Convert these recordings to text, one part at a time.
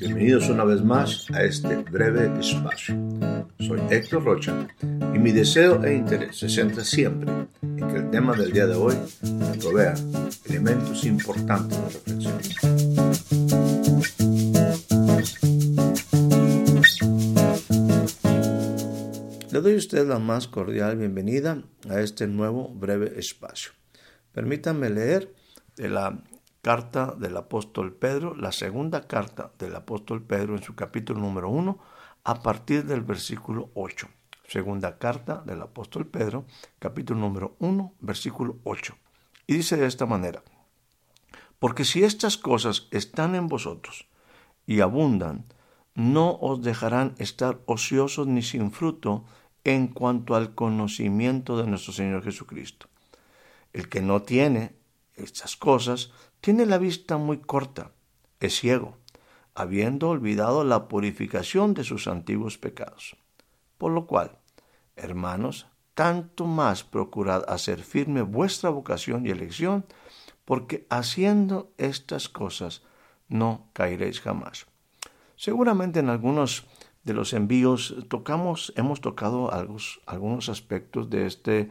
Bienvenidos una vez más a este breve espacio. Soy Héctor Rocha y mi deseo e interés se centra siempre en que el tema del día de hoy me provea elementos importantes de reflexión. Le doy a usted la más cordial bienvenida a este nuevo breve espacio. Permítanme leer de la carta del apóstol Pedro, la segunda carta del apóstol Pedro en su capítulo número 1, a partir del versículo 8. Segunda carta del apóstol Pedro, capítulo número 1, versículo 8. Y dice de esta manera, porque si estas cosas están en vosotros y abundan, no os dejarán estar ociosos ni sin fruto en cuanto al conocimiento de nuestro Señor Jesucristo. El que no tiene estas cosas tiene la vista muy corta, es ciego, habiendo olvidado la purificación de sus antiguos pecados. Por lo cual, hermanos, tanto más procurad hacer firme vuestra vocación y elección, porque haciendo estas cosas no caeréis jamás. Seguramente en algunos de los envíos tocamos, hemos tocado algunos, algunos aspectos de este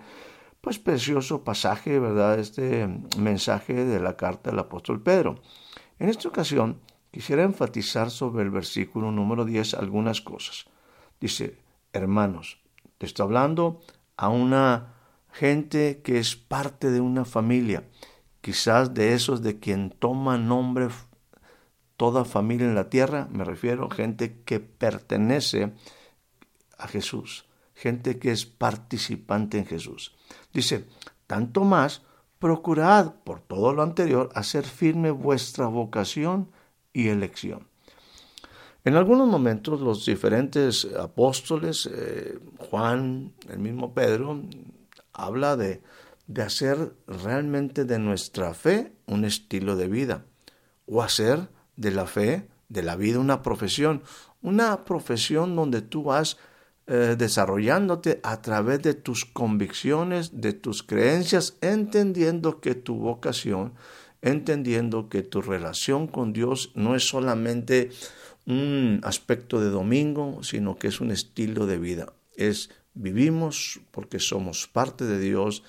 pues precioso pasaje, ¿verdad? Este mensaje de la carta del apóstol Pedro. En esta ocasión quisiera enfatizar sobre el versículo número 10 algunas cosas. Dice, hermanos, te está hablando a una gente que es parte de una familia, quizás de esos de quien toma nombre toda familia en la tierra, me refiero gente que pertenece a Jesús, gente que es participante en Jesús. Dice, tanto más, procurad por todo lo anterior hacer firme vuestra vocación y elección. En algunos momentos los diferentes apóstoles, eh, Juan, el mismo Pedro, habla de, de hacer realmente de nuestra fe un estilo de vida o hacer de la fe, de la vida una profesión, una profesión donde tú vas eh, desarrollándote a través de tus convicciones, de tus creencias, entendiendo que tu vocación, entendiendo que tu relación con Dios no es solamente un aspecto de domingo, sino que es un estilo de vida. Es vivimos porque somos parte de Dios,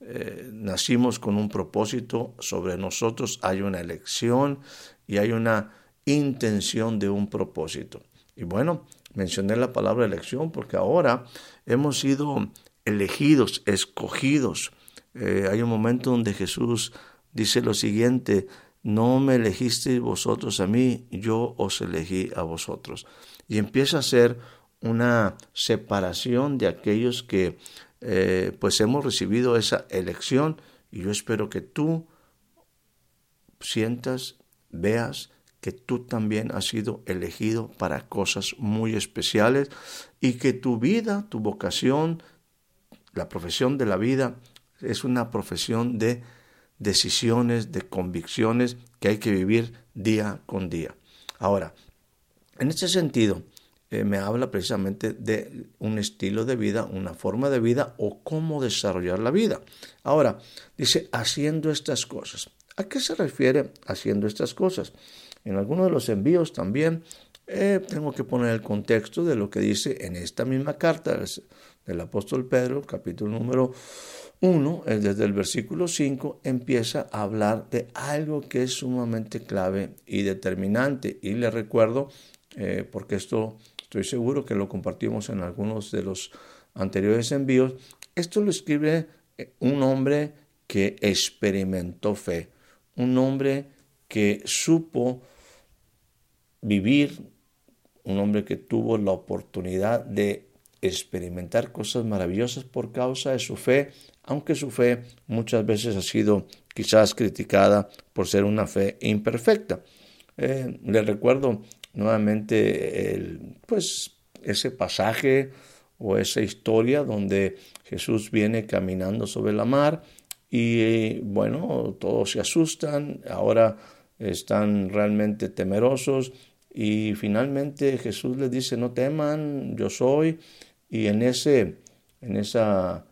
eh, nacimos con un propósito, sobre nosotros hay una elección y hay una intención de un propósito. Y bueno, Mencioné la palabra elección porque ahora hemos sido elegidos, escogidos. Eh, hay un momento donde Jesús dice lo siguiente, no me elegisteis vosotros a mí, yo os elegí a vosotros. Y empieza a ser una separación de aquellos que eh, pues hemos recibido esa elección y yo espero que tú sientas, veas que tú también has sido elegido para cosas muy especiales y que tu vida, tu vocación, la profesión de la vida es una profesión de decisiones, de convicciones que hay que vivir día con día. Ahora, en este sentido, eh, me habla precisamente de un estilo de vida, una forma de vida o cómo desarrollar la vida. Ahora, dice, haciendo estas cosas. ¿A qué se refiere haciendo estas cosas? En algunos de los envíos también eh, tengo que poner el contexto de lo que dice en esta misma carta del apóstol Pedro, capítulo número 1, desde el versículo 5, empieza a hablar de algo que es sumamente clave y determinante. Y le recuerdo, eh, porque esto estoy seguro que lo compartimos en algunos de los anteriores envíos, esto lo escribe eh, un hombre que experimentó fe, un hombre que supo vivir, un hombre que tuvo la oportunidad de experimentar cosas maravillosas por causa de su fe, aunque su fe muchas veces ha sido quizás criticada por ser una fe imperfecta. Eh, le recuerdo nuevamente el, pues, ese pasaje o esa historia donde Jesús viene caminando sobre la mar y bueno, todos se asustan, ahora están realmente temerosos y finalmente Jesús les dice, no teman, yo soy. Y en, ese, en esa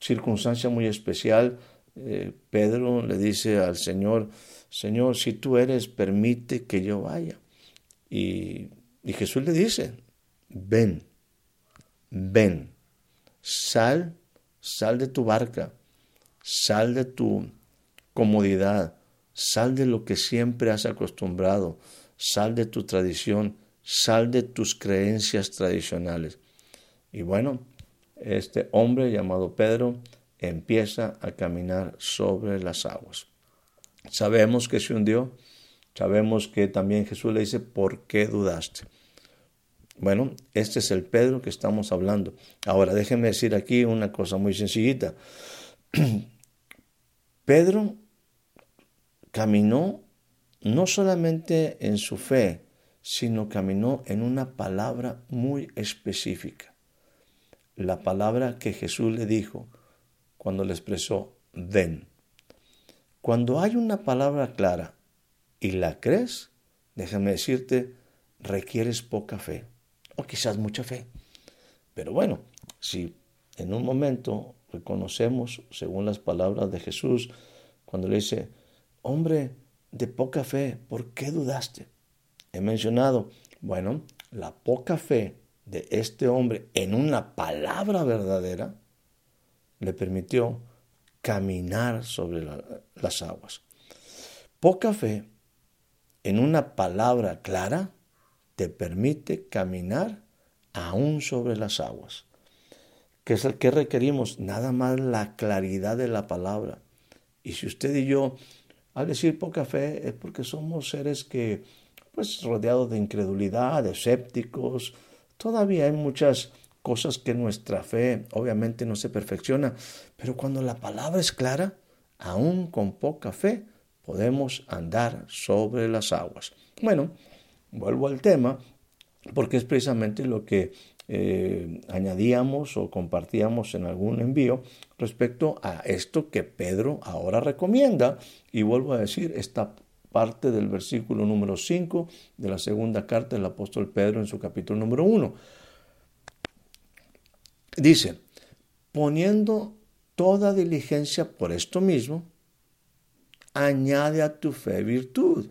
circunstancia muy especial, eh, Pedro le dice al Señor, Señor, si tú eres, permite que yo vaya. Y, y Jesús le dice, ven, ven, sal, sal de tu barca, sal de tu comodidad, sal de lo que siempre has acostumbrado, sal de tu tradición, sal de tus creencias tradicionales. Y bueno, este hombre llamado Pedro empieza a caminar sobre las aguas. Sabemos que se hundió, sabemos que también Jesús le dice, ¿por qué dudaste? Bueno, este es el Pedro que estamos hablando. Ahora, déjenme decir aquí una cosa muy sencillita. Pedro caminó no solamente en su fe, sino caminó en una palabra muy específica. La palabra que Jesús le dijo cuando le expresó, ven. Cuando hay una palabra clara y la crees, déjame decirte, requieres poca fe, o quizás mucha fe. Pero bueno, si en un momento reconocemos, según las palabras de Jesús, cuando le dice, hombre de poca fe, ¿por qué dudaste? He mencionado, bueno, la poca fe de este hombre en una palabra verdadera le permitió caminar sobre las aguas. Poca fe en una palabra clara te permite caminar aún sobre las aguas. ¿Qué es el que requerimos? Nada más la claridad de la palabra. Y si usted y yo, al decir poca fe, es porque somos seres que, pues, rodeados de incredulidad, de escépticos, todavía hay muchas cosas que nuestra fe obviamente no se perfecciona, pero cuando la palabra es clara, aún con poca fe, podemos andar sobre las aguas. Bueno, vuelvo al tema, porque es precisamente lo que eh, añadíamos o compartíamos en algún envío respecto a esto que Pedro ahora recomienda. Y vuelvo a decir, esta parte del versículo número 5 de la segunda carta del apóstol Pedro en su capítulo número 1. Dice, poniendo toda diligencia por esto mismo, añade a tu fe virtud.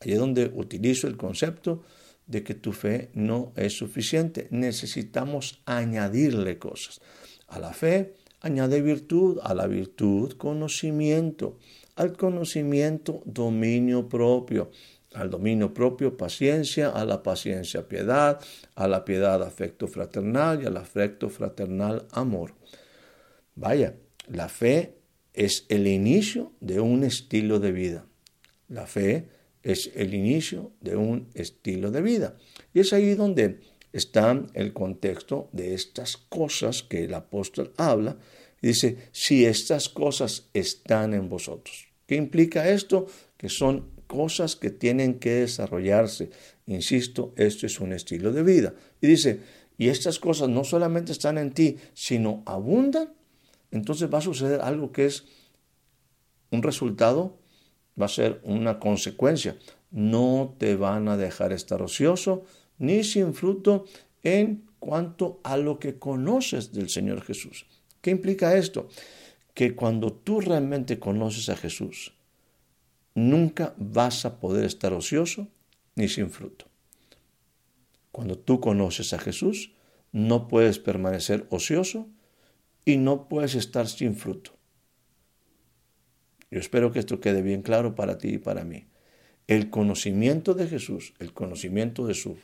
Ahí es donde utilizo el concepto de que tu fe no es suficiente. Necesitamos añadirle cosas. A la fe añade virtud, a la virtud conocimiento, al conocimiento dominio propio, al dominio propio paciencia, a la paciencia piedad, a la piedad afecto fraternal y al afecto fraternal amor. Vaya, la fe es el inicio de un estilo de vida. La fe es el inicio de un estilo de vida. Y es ahí donde está el contexto de estas cosas que el apóstol habla. dice, si estas cosas están en vosotros. ¿Qué implica esto? Que son cosas que tienen que desarrollarse. Insisto, esto es un estilo de vida. Y dice, y estas cosas no solamente están en ti, sino abundan, entonces va a suceder algo que es un resultado va a ser una consecuencia. No te van a dejar estar ocioso ni sin fruto en cuanto a lo que conoces del Señor Jesús. ¿Qué implica esto? Que cuando tú realmente conoces a Jesús, nunca vas a poder estar ocioso ni sin fruto. Cuando tú conoces a Jesús, no puedes permanecer ocioso y no puedes estar sin fruto. Yo espero que esto quede bien claro para ti y para mí. El conocimiento de Jesús, el conocimiento de, su,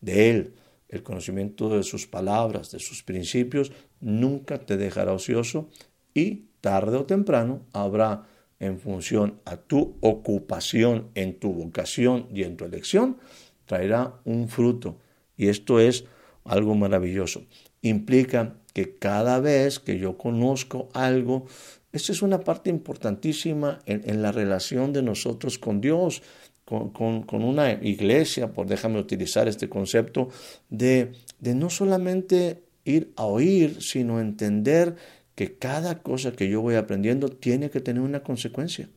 de Él, el conocimiento de sus palabras, de sus principios, nunca te dejará ocioso y tarde o temprano habrá en función a tu ocupación, en tu vocación y en tu elección, traerá un fruto. Y esto es algo maravilloso. Implica que cada vez que yo conozco algo, esta es una parte importantísima en, la relación de nosotros con Dios, con, una iglesia, por déjame utilizar este concepto, de no solamente ir a oír, sino entender que cada cosa que yo voy aprendiendo tiene que tener una consecuencia,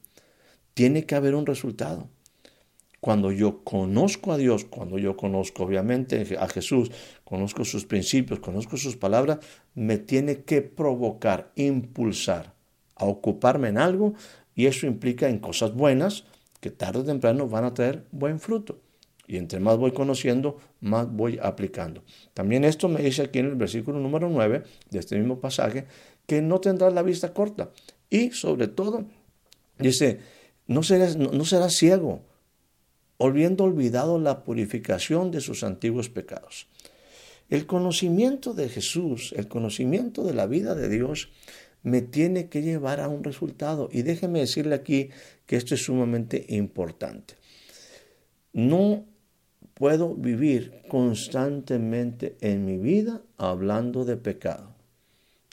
tiene que haber un resultado. Cuando yo conozco a Dios, cuando yo conozco obviamente a Jesús, conozco sus principios, conozco sus palabras, me tiene que provocar, impulsar a ocuparme en algo Y eso implica en cosas buenas que tarde o temprano van a traer buen fruto. Y entre más voy conociendo, más voy aplicando. También esto me dice aquí en el versículo número 9 de este mismo pasaje, que no tendrás la vista corta. Y sobre todo, dice, no serás, no, serás ciego, olvidando olvidado la purificación de sus antiguos pecados. El conocimiento de Jesús, el conocimiento de la vida de Dios, me tiene que llevar a un resultado. Y déjeme decirle aquí que esto es sumamente importante. No puedo vivir constantemente en mi vida hablando de pecado.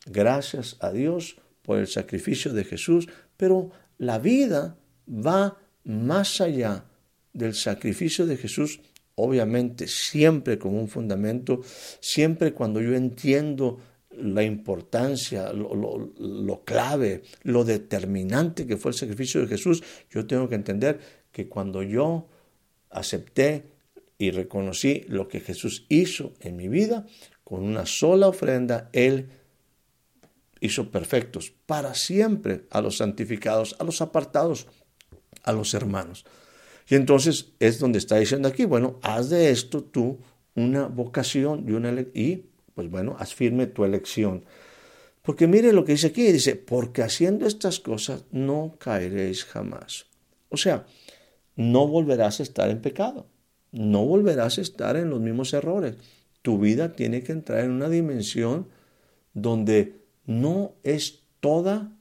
Gracias a Dios por el sacrificio de Jesús, pero la vida va más allá del sacrificio de Jesús, obviamente siempre con un fundamento, siempre cuando yo entiendo la importancia, lo, clave, lo determinante que fue el sacrificio de Jesús, yo tengo que entender que cuando yo acepté y reconocí lo que Jesús hizo en mi vida, con una sola ofrenda, Él hizo perfectos para siempre a los santificados, a los apartados, a los hermanos. Y entonces es donde está diciendo aquí, bueno, haz de esto tú una vocación y, una, pues bueno, haz firme tu elección. Porque mire lo que dice aquí, dice, porque haciendo estas cosas no caeréis jamás. O sea, no volverás a estar en pecado no volverás a estar en los mismos errores. Tu vida tiene que entrar en una dimensión donde no es toda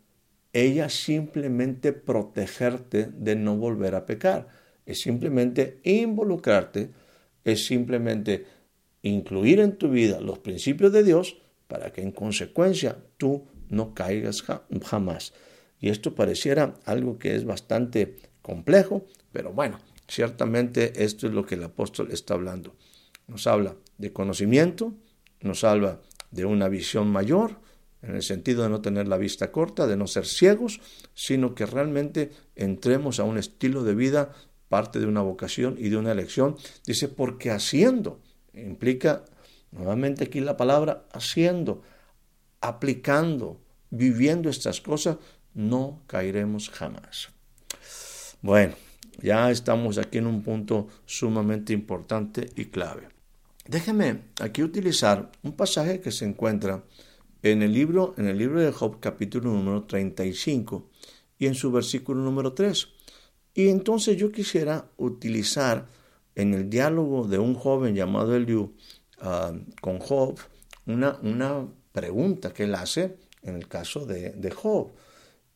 ella simplemente protegerte de no volver a pecar. Es simplemente involucrarte, es simplemente incluir en tu vida los principios de Dios para que en consecuencia tú no caigas jamás. Y esto pareciera algo que es bastante complejo, pero bueno, Ciertamente esto es lo que el apóstol está hablando. Nos habla de conocimiento, nos habla de una visión mayor, en el sentido de no tener la vista corta, de no ser ciegos, sino que realmente entremos a un estilo de vida, parte de una vocación y de una elección. Dice, porque haciendo, implica nuevamente aquí la palabra haciendo, aplicando, viviendo estas cosas, no caeremos jamás. Bueno, ya estamos aquí en un punto sumamente importante y clave. Déjeme aquí utilizar un pasaje que se encuentra en el libro, en el libro de Job, capítulo número 35, y en su versículo número 3. Y entonces yo quisiera utilizar en el diálogo de un joven llamado Eliú ah, con Job una, pregunta que él hace en el caso de, de Job.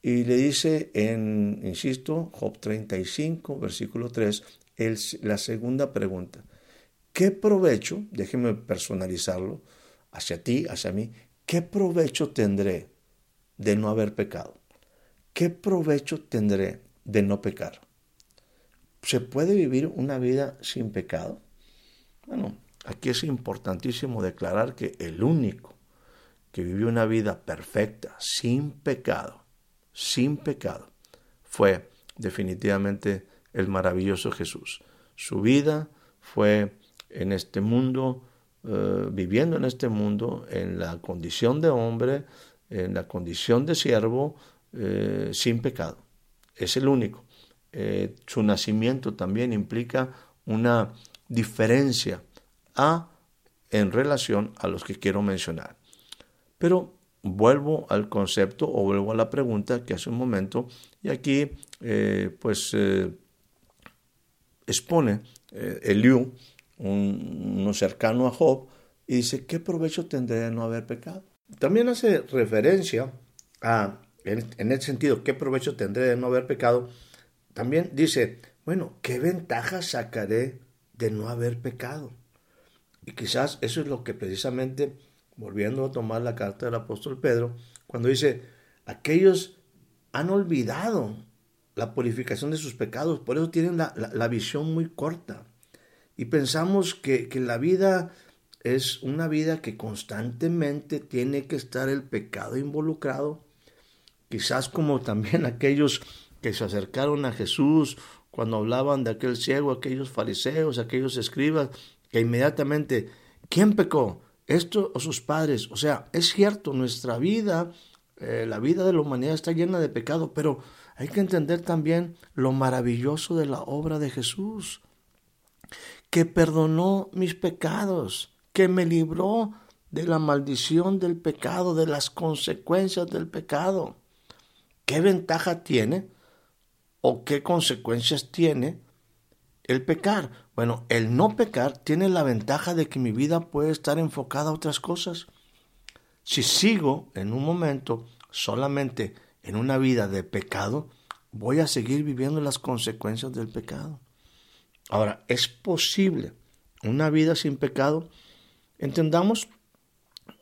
Y le dice en, insisto, Job 35, versículo 3, el, la segunda pregunta. ¿Qué provecho, déjeme personalizarlo, hacia ti, hacia mí, qué provecho tendré de no haber pecado? ¿Qué provecho tendré de no pecar? ¿Se puede vivir una vida sin pecado? Bueno, aquí es importantísimo declarar que el único que vivió una vida perfecta, sin pecado, sin pecado, fue definitivamente el maravilloso Jesús. Su vida fue en este mundo, eh, viviendo en este mundo, en la condición de hombre, en la condición de siervo, eh, sin pecado. Es el único. Eh, su nacimiento también implica una diferencia a en relación a los que quiero mencionar. Pero vuelvo al concepto o vuelvo a la pregunta que hace un momento y aquí eh, pues eh, expone Eliú, uno cercano a Job, y dice, ¿qué provecho tendré de no haber pecado? También hace referencia a, en, en ese sentido, ¿qué provecho tendré de no haber pecado? También dice, bueno, ¿qué ventaja sacaré de no haber pecado? Y quizás eso es lo que precisamente volviendo a tomar la carta del apóstol Pedro, cuando dice, aquellos han olvidado la purificación de sus pecados, por eso tienen la, visión muy corta. Y pensamos que, que la vida es una vida que constantemente tiene que estar el pecado involucrado, quizás como también aquellos que se acercaron a Jesús cuando hablaban de aquel ciego, aquellos fariseos, aquellos escribas, que inmediatamente, ¿quién pecó? esto o sus padres. O sea, es cierto, nuestra vida, eh, la vida de la humanidad está llena de pecado, pero hay que entender también lo maravilloso de la obra de Jesús, que perdonó mis pecados, que me libró de la maldición del pecado, de las consecuencias del pecado. ¿Qué ventaja tiene o qué consecuencias tiene el pecar? Bueno, el no pecar tiene la ventaja de que mi vida puede estar enfocada a otras cosas. Si sigo en un momento solamente en una vida de pecado, voy a seguir viviendo las consecuencias del pecado. Ahora, ¿es posible una vida sin pecado? Entendamos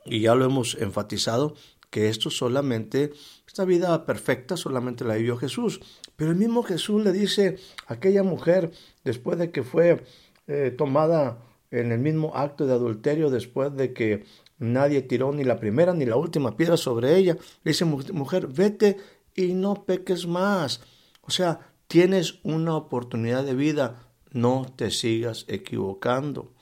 y ya lo hemos enfatizado, que esto solamente, esta vida perfecta solamente la vivió Jesús. Pero el mismo Jesús le dice a aquella mujer, después de que fue eh, tomada en el mismo acto de adulterio, después de que nadie tiró ni la primera ni la última piedra sobre ella, le dice, mujer, vete y no peques más. O sea, tienes una oportunidad de vida, no te sigas equivocando.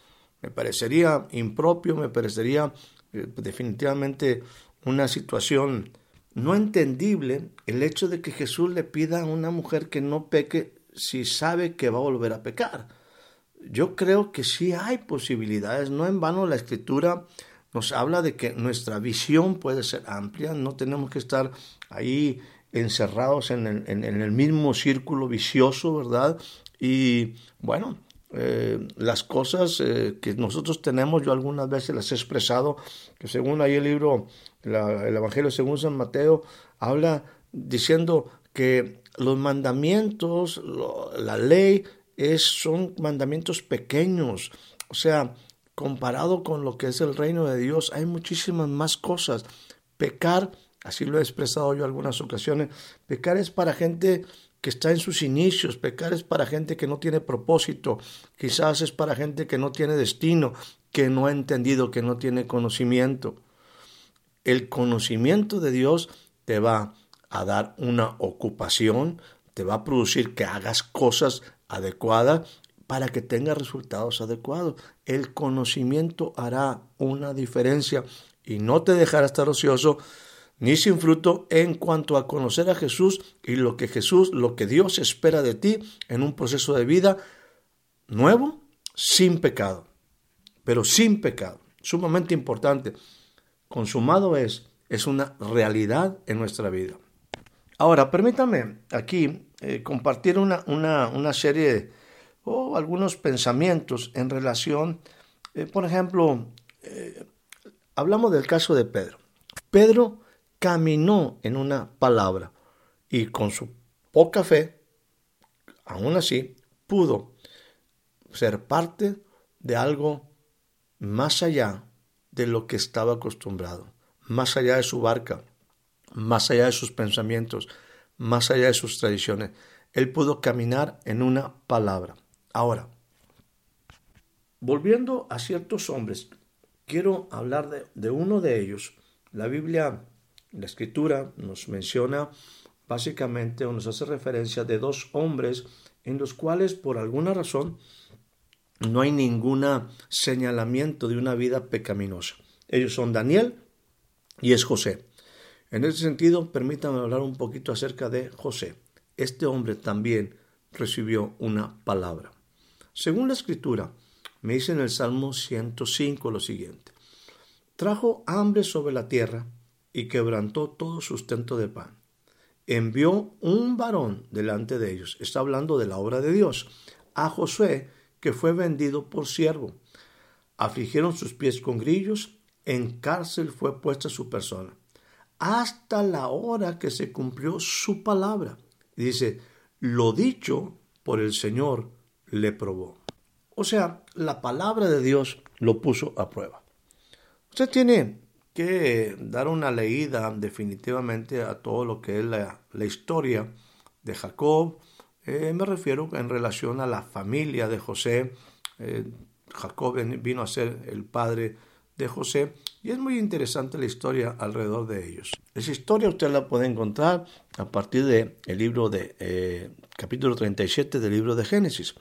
Me parecería impropio, me parecería eh, definitivamente una situación no entendible el hecho de que Jesús le pida a una mujer que no peque si sabe que va a volver a pecar. Yo creo que sí hay posibilidades, no en vano la escritura nos habla de que nuestra visión puede ser amplia, no tenemos que estar ahí encerrados en el, en el mismo círculo vicioso, ¿verdad? Y bueno, eh, las cosas eh, que nosotros tenemos, yo algunas veces las he expresado, que según ahí el libro, el Evangelio según San Mateo, habla diciendo que los mandamientos, la ley, es, son mandamientos pequeños, o sea, comparado con lo que es el reino de Dios, hay muchísimas más cosas. Pecar, así lo he expresado yo algunas ocasiones, pecar es para gente que está en sus inicios, pecar es para gente que no tiene propósito, quizás es para gente que no tiene destino, que no ha entendido, que no tiene conocimiento. El conocimiento de Dios te va a dar una ocupación, te va a producir que hagas cosas adecuadas para que tengas resultados adecuados. El conocimiento hará una diferencia y no te dejará estar ocioso ni sin fruto en cuanto a conocer a Jesús y lo que Jesús, lo que Dios espera de ti en un proceso de vida nuevo, sin pecado, pero sin pecado, sumamente importante. Consumado es, es una realidad en nuestra vida. Ahora, permítame aquí eh, compartir una, una, serie o algunos pensamientos en relación, eh, por ejemplo, eh, hablamos del caso de Pedro. Pedro caminó en una palabra y con su poca fe, aún así, pudo ser parte de algo más allá de lo que estaba acostumbrado, más allá de su barca, más allá de sus pensamientos, más allá de sus tradiciones. Él pudo caminar en una palabra. Ahora, volviendo a ciertos hombres, quiero hablar de, de uno de ellos. La Biblia la escritura nos menciona básicamente o nos hace referencia de dos hombres en los cuales por alguna razón no hay ningún señalamiento de una vida pecaminosa. Ellos son Daniel y es José. En ese sentido, permítame hablar un poquito acerca de José. Este hombre también recibió una palabra. Según la escritura, me dice en el Salmo 105 lo siguiente. Trajo hambre sobre la tierra y quebrantó todo sustento de pan. Envió un varón delante de ellos, está hablando de la obra de Dios, a Josué, que fue vendido por siervo. Afligieron sus pies con grillos, en cárcel fue puesta su persona, hasta la hora que se cumplió su palabra. dice, lo dicho por el Señor le probó. O sea, la palabra de Dios lo puso a prueba. Usted tiene que dar una leída definitivamente a todo lo que es la, historia de Jacob. Eh, me refiero en relación a la familia de José. Eh, Jacob vino a ser el padre de José y es muy interesante la historia alrededor de ellos. Esa historia usted la puede encontrar a partir del libro de eh, capítulo 37 del libro de Génesis.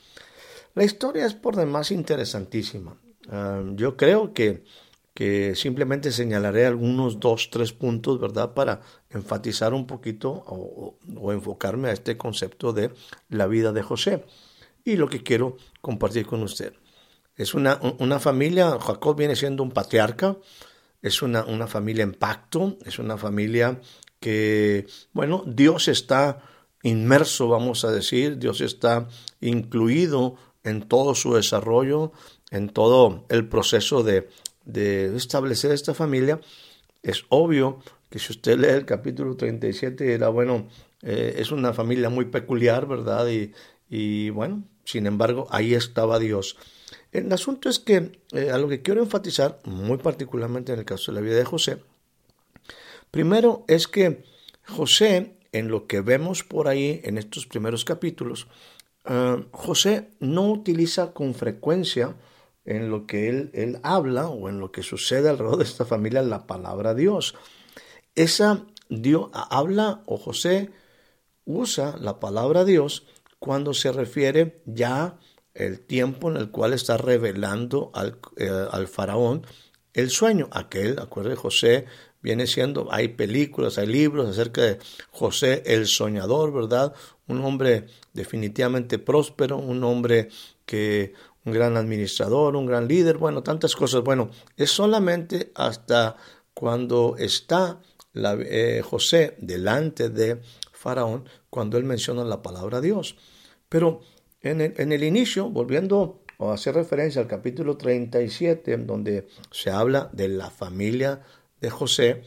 La historia es por demás interesantísima. Ah, yo creo que que simplemente señalaré algunos dos, tres puntos, ¿verdad? Para enfatizar un poquito o, enfocarme a este concepto de la vida de José y lo que quiero compartir con usted. Es una, una familia, Jacob viene siendo un patriarca, es una, una familia en pacto, es una familia que, bueno, Dios está inmerso, vamos a decir, Dios está incluido en todo su desarrollo, en todo el proceso de, de establecer esta familia. Es obvio que si usted lee el capítulo 37 dirá, bueno, eh, es una familia muy peculiar, ¿verdad? Y, y, bueno, sin embargo, ahí estaba Dios. El asunto es que eh, a lo que quiero enfatizar, muy particularmente en el caso de la vida de José, primero es que José, en lo que vemos por ahí en estos primeros capítulos, eh, José no utiliza con frecuencia en lo que él, él, habla o en lo que sucede alrededor de esta familia la palabra Dios. Esa Dios habla o José usa la palabra Dios cuando se refiere ya el tiempo en el cual está revelando al, eh, al faraón el sueño. Aquel, acuerde, José viene siendo, hay películas, hay libros acerca de José el soñador, ¿verdad? Un hombre definitivamente próspero, un hombre que, un gran administrador, un gran líder, bueno, tantas cosas. Bueno, es solamente hasta cuando está eh, José delante de Faraón, cuando él menciona la palabra Dios. Pero en el, inicio, volviendo a hacer referencia al capítulo 37, en donde se habla de la familia de José,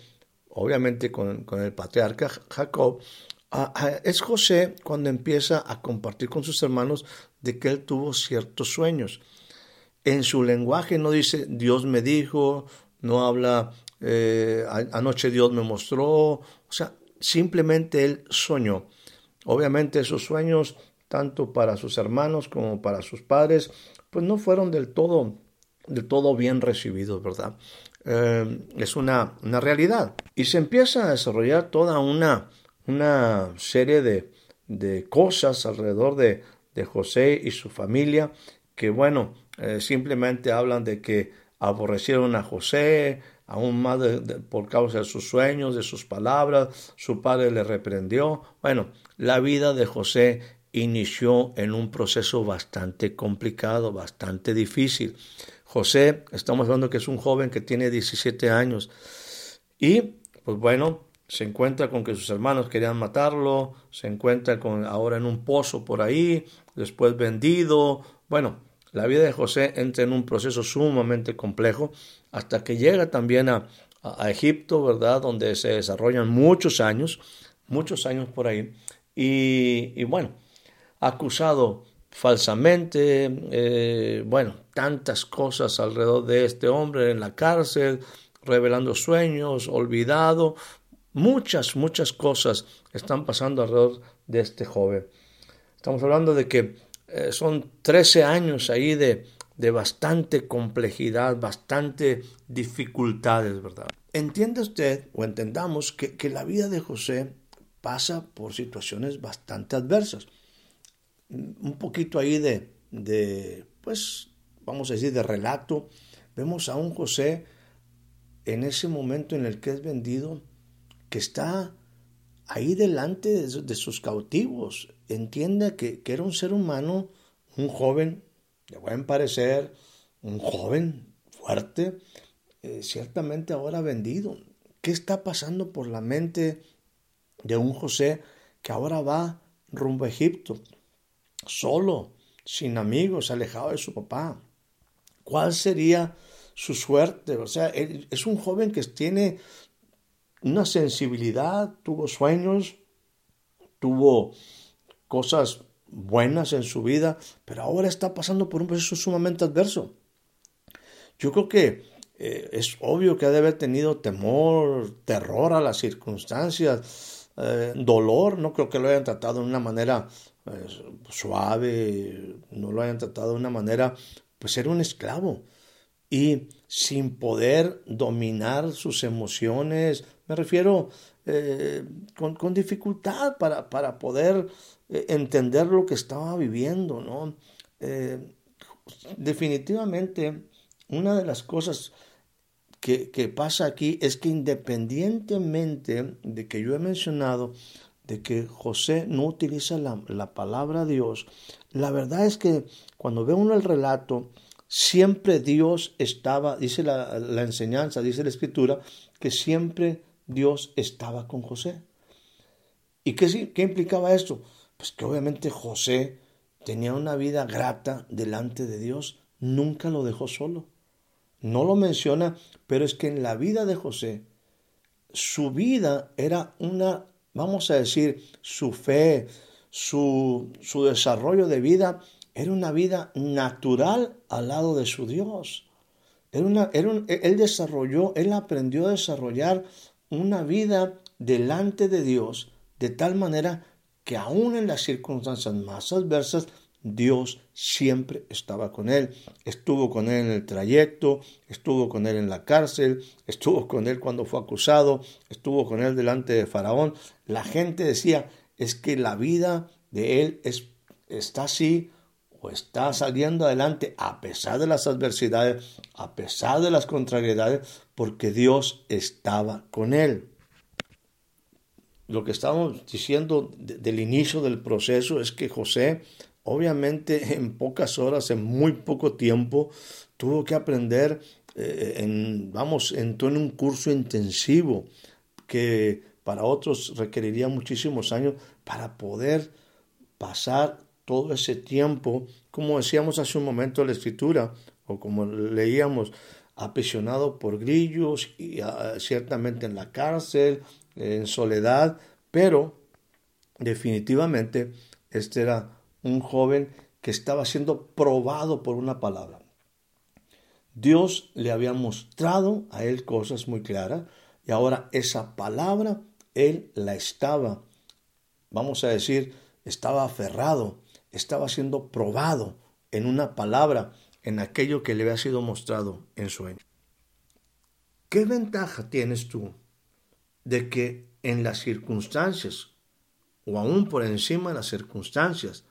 obviamente con el patriarca Jacob, es José cuando empieza a compartir con sus hermanos de que él tuvo ciertos sueños. En su lenguaje no dice Dios me dijo, no habla eh, anoche Dios me mostró, o sea, simplemente él soñó. Obviamente esos sueños tanto para sus hermanos como para sus padres, pues no fueron del todo, del todo bien recibidos, ¿verdad? Eh, es una, una, realidad. Y se empieza a desarrollar toda una, una serie de, de cosas alrededor de, de, José y su familia que, bueno, eh, simplemente hablan de que aborrecieron a José, aún más por causa de sus sueños, de sus palabras, su padre le reprendió. Bueno, la vida de José inició en un proceso bastante complicado, bastante difícil. José, estamos hablando que es un joven que tiene 17 años y, pues bueno, se encuentra con que sus hermanos querían matarlo, se encuentra con ahora en un pozo por ahí, después vendido. Bueno, la vida de José entra en un proceso sumamente complejo hasta que llega también a, Egipto, ¿verdad? Donde se desarrollan muchos años, muchos años por ahí. Y, y bueno, acusado falsamente, eh, bueno, tantas cosas alrededor de este hombre en la cárcel, revelando sueños, olvidado, muchas, muchas cosas están pasando alrededor de este joven. Estamos hablando de que eh, son 13 años ahí de, de bastante complejidad, bastante dificultades, ¿verdad? Entiende usted o entendamos que, que la vida de José pasa por situaciones bastante adversas un poquito ahí de, de, pues, vamos a decir, de relato, vemos a un José en ese momento en el que es vendido, que está ahí delante de, sus cautivos. Entiende que, que, era un ser humano, un joven de buen parecer, un joven fuerte, eh, ciertamente ahora vendido. ¿Qué está pasando por la mente de un José que ahora va rumbo a Egipto? solo, sin amigos, alejado de su papá. ¿Cuál sería su suerte? O sea, es un joven que tiene una sensibilidad, tuvo sueños, tuvo cosas buenas en su vida, pero ahora está pasando por un proceso sumamente adverso. Yo creo que eh, es obvio que ha de haber tenido temor, terror a las circunstancias, eh, dolor, no creo que lo hayan tratado de una manera pues, suave, no lo hayan tratado de una manera, pues era un esclavo. Y sin poder dominar sus emociones, me refiero eh, con, dificultad para, para poder eh, entender lo que estaba viviendo, ¿no? Eh, definitivamente, una de las cosas que, pasa aquí es que independientemente de que yo he mencionado de que José no utiliza la, palabra Dios, la verdad es que cuando ve uno el relato, siempre Dios estaba, dice la, la enseñanza, dice la escritura, que siempre Dios estaba con José. ¿Y qué, qué implicaba esto? Pues que obviamente José tenía una vida grata delante de Dios, nunca lo dejó solo. No lo menciona, pero es que en la vida de José, su vida era una, vamos a decir, su fe, su, su desarrollo de vida, era una vida natural al lado de su Dios. Era una, era él desarrolló, él aprendió a desarrollar una vida delante de Dios de tal manera que aún en las circunstancias más adversas, Dios siempre estaba con él. Estuvo con él en el trayecto, estuvo con él en la cárcel, estuvo con él cuando fue acusado, estuvo con él delante de Faraón. La gente decía, es que la vida de él es, está así o está saliendo adelante a pesar de las adversidades, a pesar de las contrariedades, porque Dios estaba con él. Lo que estamos diciendo del inicio del proceso es que José, obviamente en pocas horas, en muy poco tiempo, tuvo que aprender, eh, en, vamos, entró en un curso intensivo que para otros requeriría muchísimos años para poder pasar todo ese tiempo, como decíamos hace un momento en la escritura, o como leíamos, aprisionado por grillos y ah, ciertamente en la cárcel, en soledad, pero definitivamente este era un joven que estaba siendo probado por una palabra. Dios le había mostrado a él cosas muy claras y ahora esa palabra él la estaba, vamos a decir, estaba aferrado, estaba siendo probado en una palabra, en aquello que le había sido mostrado en sueño. ¿Qué ventaja tienes tú de que en las circunstancias, o aún por encima de las circunstancias,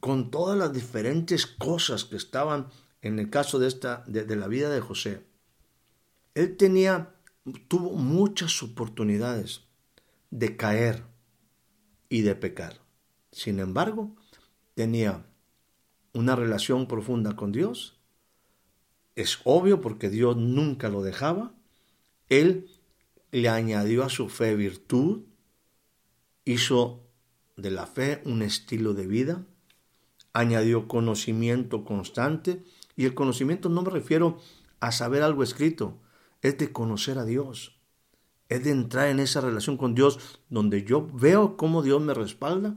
con todas las diferentes cosas que estaban en el caso de, esta, de, la vida de José, él tenía, tuvo muchas oportunidades de caer y de pecar. Sin embargo, tenía una relación profunda con Dios. Es obvio porque Dios nunca lo dejaba. Él le añadió a su fe virtud, hizo de la fe un estilo de vida, añadió conocimiento constante, y el conocimiento no me refiero a saber algo escrito, es de conocer a Dios, es de entrar en esa relación con Dios donde yo veo cómo Dios me respalda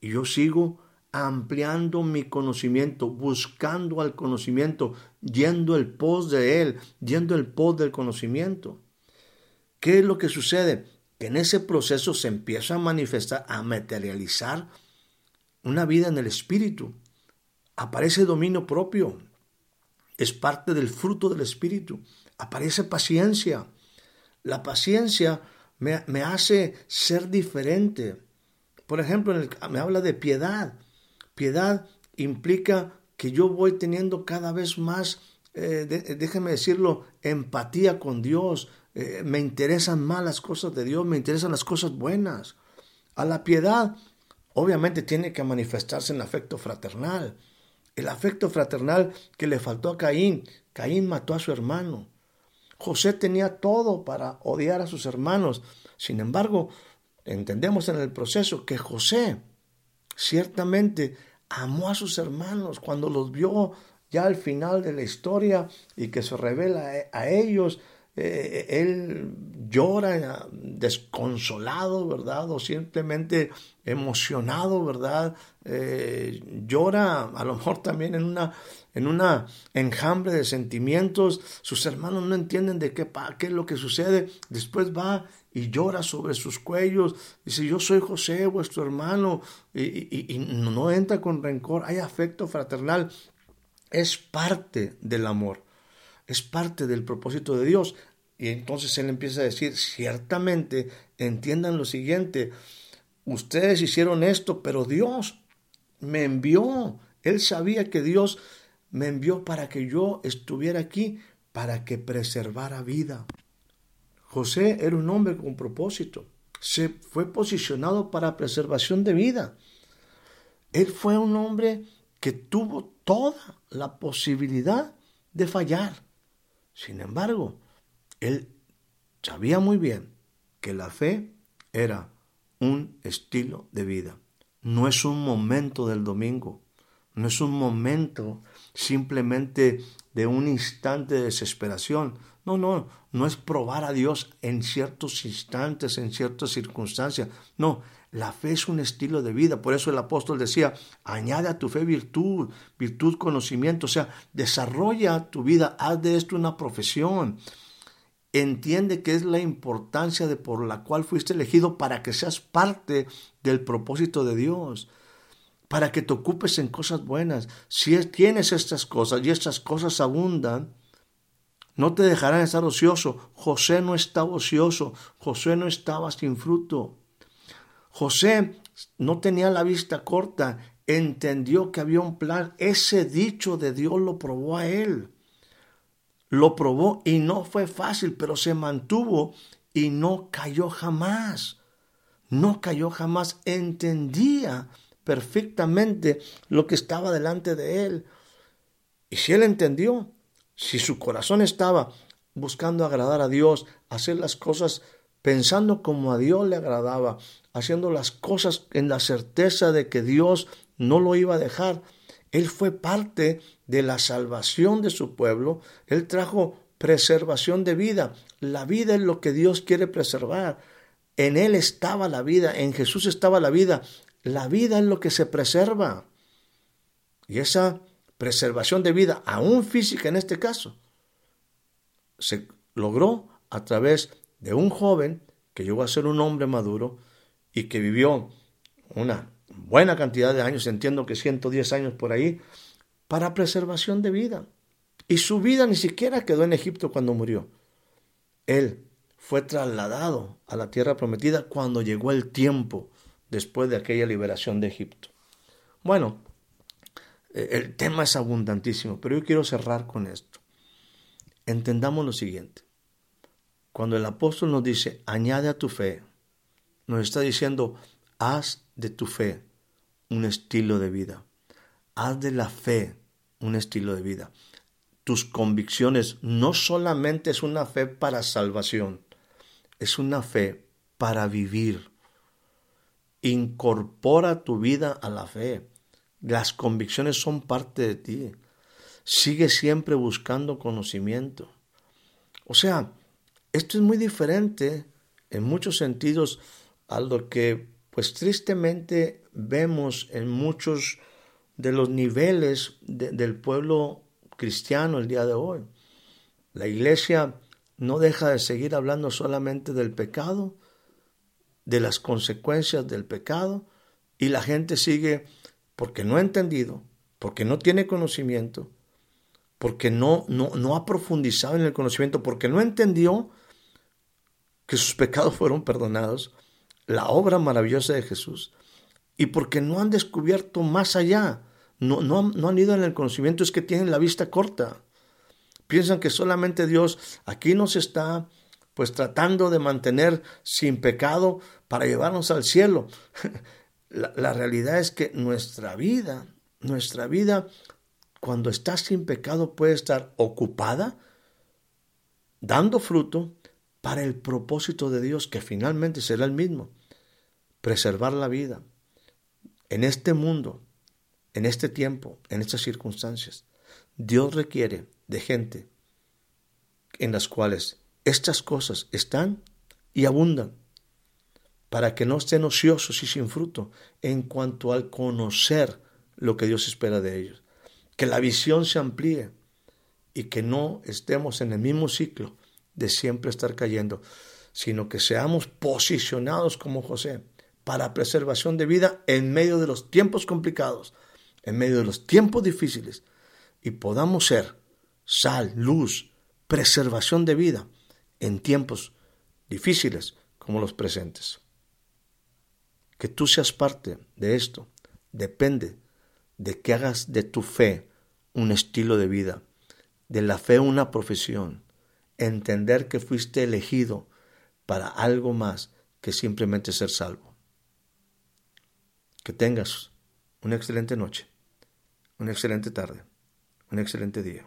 y yo sigo ampliando mi conocimiento, buscando al conocimiento, yendo el pos de Él, yendo el pos del conocimiento. ¿Qué es lo que sucede? Que en ese proceso se empieza a manifestar, a materializar una vida en el espíritu. Aparece dominio propio. Es parte del fruto del espíritu. Aparece paciencia. La paciencia me, me hace ser diferente. Por ejemplo, me habla de piedad. Piedad implica que yo voy teniendo cada vez más, eh, déjeme decirlo, empatía con Dios, eh, me interesan más las cosas de Dios, me interesan las cosas buenas. A la piedad, obviamente, tiene que manifestarse en afecto fraternal. El afecto fraternal que le faltó a Caín. Caín mató a su hermano. José tenía todo para odiar a sus hermanos. Sin embargo, entendemos en el proceso que José ciertamente amó a sus hermanos cuando los vio ya al final de la historia y que se revela a ellos eh, él llora desconsolado, ¿verdad? O simplemente emocionado, ¿verdad? Eh, llora a lo mejor también en una, en una enjambre de sentimientos. Sus hermanos no entienden de qué, qué es lo que sucede. Después va y llora sobre sus cuellos. Dice, yo soy José, vuestro hermano. y no entra con rencor. Hay afecto fraternal. Es parte del amor es parte del propósito de Dios. Y entonces él empieza a decir, ciertamente, entiendan lo siguiente, ustedes hicieron esto, pero Dios me envió. Él sabía que Dios me envió para que yo estuviera aquí, para que preservara vida. José era un hombre con propósito. Se fue posicionado para preservación de vida. Él fue un hombre que tuvo toda la posibilidad de fallar. Sin embargo, él sabía muy bien que la fe era un estilo de vida. No es un momento del domingo, no es un momento simplemente de un instante de desesperación. No, no, no es probar a Dios en ciertos instantes, en ciertas circunstancias. No, la fe es un estilo de vida. Por eso el apóstol decía, añade a tu fe virtud, virtud conocimiento. O sea, desarrolla tu vida, haz de esto una profesión. Entiende que es la importancia de por la cual fuiste elegido para que seas parte del propósito de Dios para que te ocupes en cosas buenas. Si tienes estas cosas y estas cosas abundan, no te dejarán estar ocioso. José no estaba ocioso, José no estaba sin fruto. José no tenía la vista corta, entendió que había un plan. Ese dicho de Dios lo probó a él. Lo probó y no fue fácil, pero se mantuvo y no cayó jamás. No cayó jamás. Entendía perfectamente lo que estaba delante de él. Y si él entendió, si su corazón estaba buscando agradar a Dios, hacer las cosas pensando como a Dios le agradaba, haciendo las cosas en la certeza de que Dios no lo iba a dejar, él fue parte de la salvación de su pueblo, él trajo preservación de vida. La vida es lo que Dios quiere preservar. En Él estaba la vida, en Jesús estaba la vida. La vida es lo que se preserva. Y esa preservación de vida, aún física en este caso, se logró a través de un joven que llegó a ser un hombre maduro y que vivió una buena cantidad de años, entiendo que 110 años por ahí, para preservación de vida. Y su vida ni siquiera quedó en Egipto cuando murió. Él fue trasladado a la tierra prometida cuando llegó el tiempo después de aquella liberación de Egipto. Bueno, el tema es abundantísimo, pero yo quiero cerrar con esto. Entendamos lo siguiente. Cuando el apóstol nos dice, añade a tu fe, nos está diciendo, haz de tu fe un estilo de vida. Haz de la fe un estilo de vida. Tus convicciones no solamente es una fe para salvación, es una fe para vivir Incorpora tu vida a la fe. Las convicciones son parte de ti. Sigue siempre buscando conocimiento. O sea, esto es muy diferente en muchos sentidos a lo que pues tristemente vemos en muchos de los niveles del pueblo cristiano el día de hoy. La iglesia no deja de seguir hablando solamente del pecado, de las consecuencias del pecado y la gente sigue porque no ha entendido, porque no tiene conocimiento, porque no, no, no ha profundizado en el conocimiento, porque no entendió que sus pecados fueron perdonados, la obra maravillosa de Jesús, y porque no han descubierto más allá, no, no, no han ido en el conocimiento, es que tienen la vista corta. Piensan que solamente Dios aquí nos está pues tratando de mantener sin pecado para llevarnos al cielo. La, realidad es que nuestra vida, nuestra vida, cuando está sin pecado, puede estar ocupada, dando fruto para el propósito de Dios, que finalmente será el mismo, preservar la vida en este mundo, en este tiempo, en estas circunstancias. Dios requiere de gente en las cuales estas cosas están y abundan para que no estén ociosos y sin fruto en cuanto al conocer lo que Dios espera de ellos. Que la visión se amplíe y que no estemos en el mismo ciclo de siempre estar cayendo, sino que seamos posicionados como José para preservación de vida en medio de los tiempos complicados, en medio de los tiempos difíciles, y podamos ser sal, luz, preservación de vida en tiempos difíciles como los presentes. Que tú seas parte de esto depende de que hagas de tu fe un estilo de vida, de la fe una profesión, entender que fuiste elegido para algo más que simplemente ser salvo. Que tengas una excelente noche, una excelente tarde, un excelente día.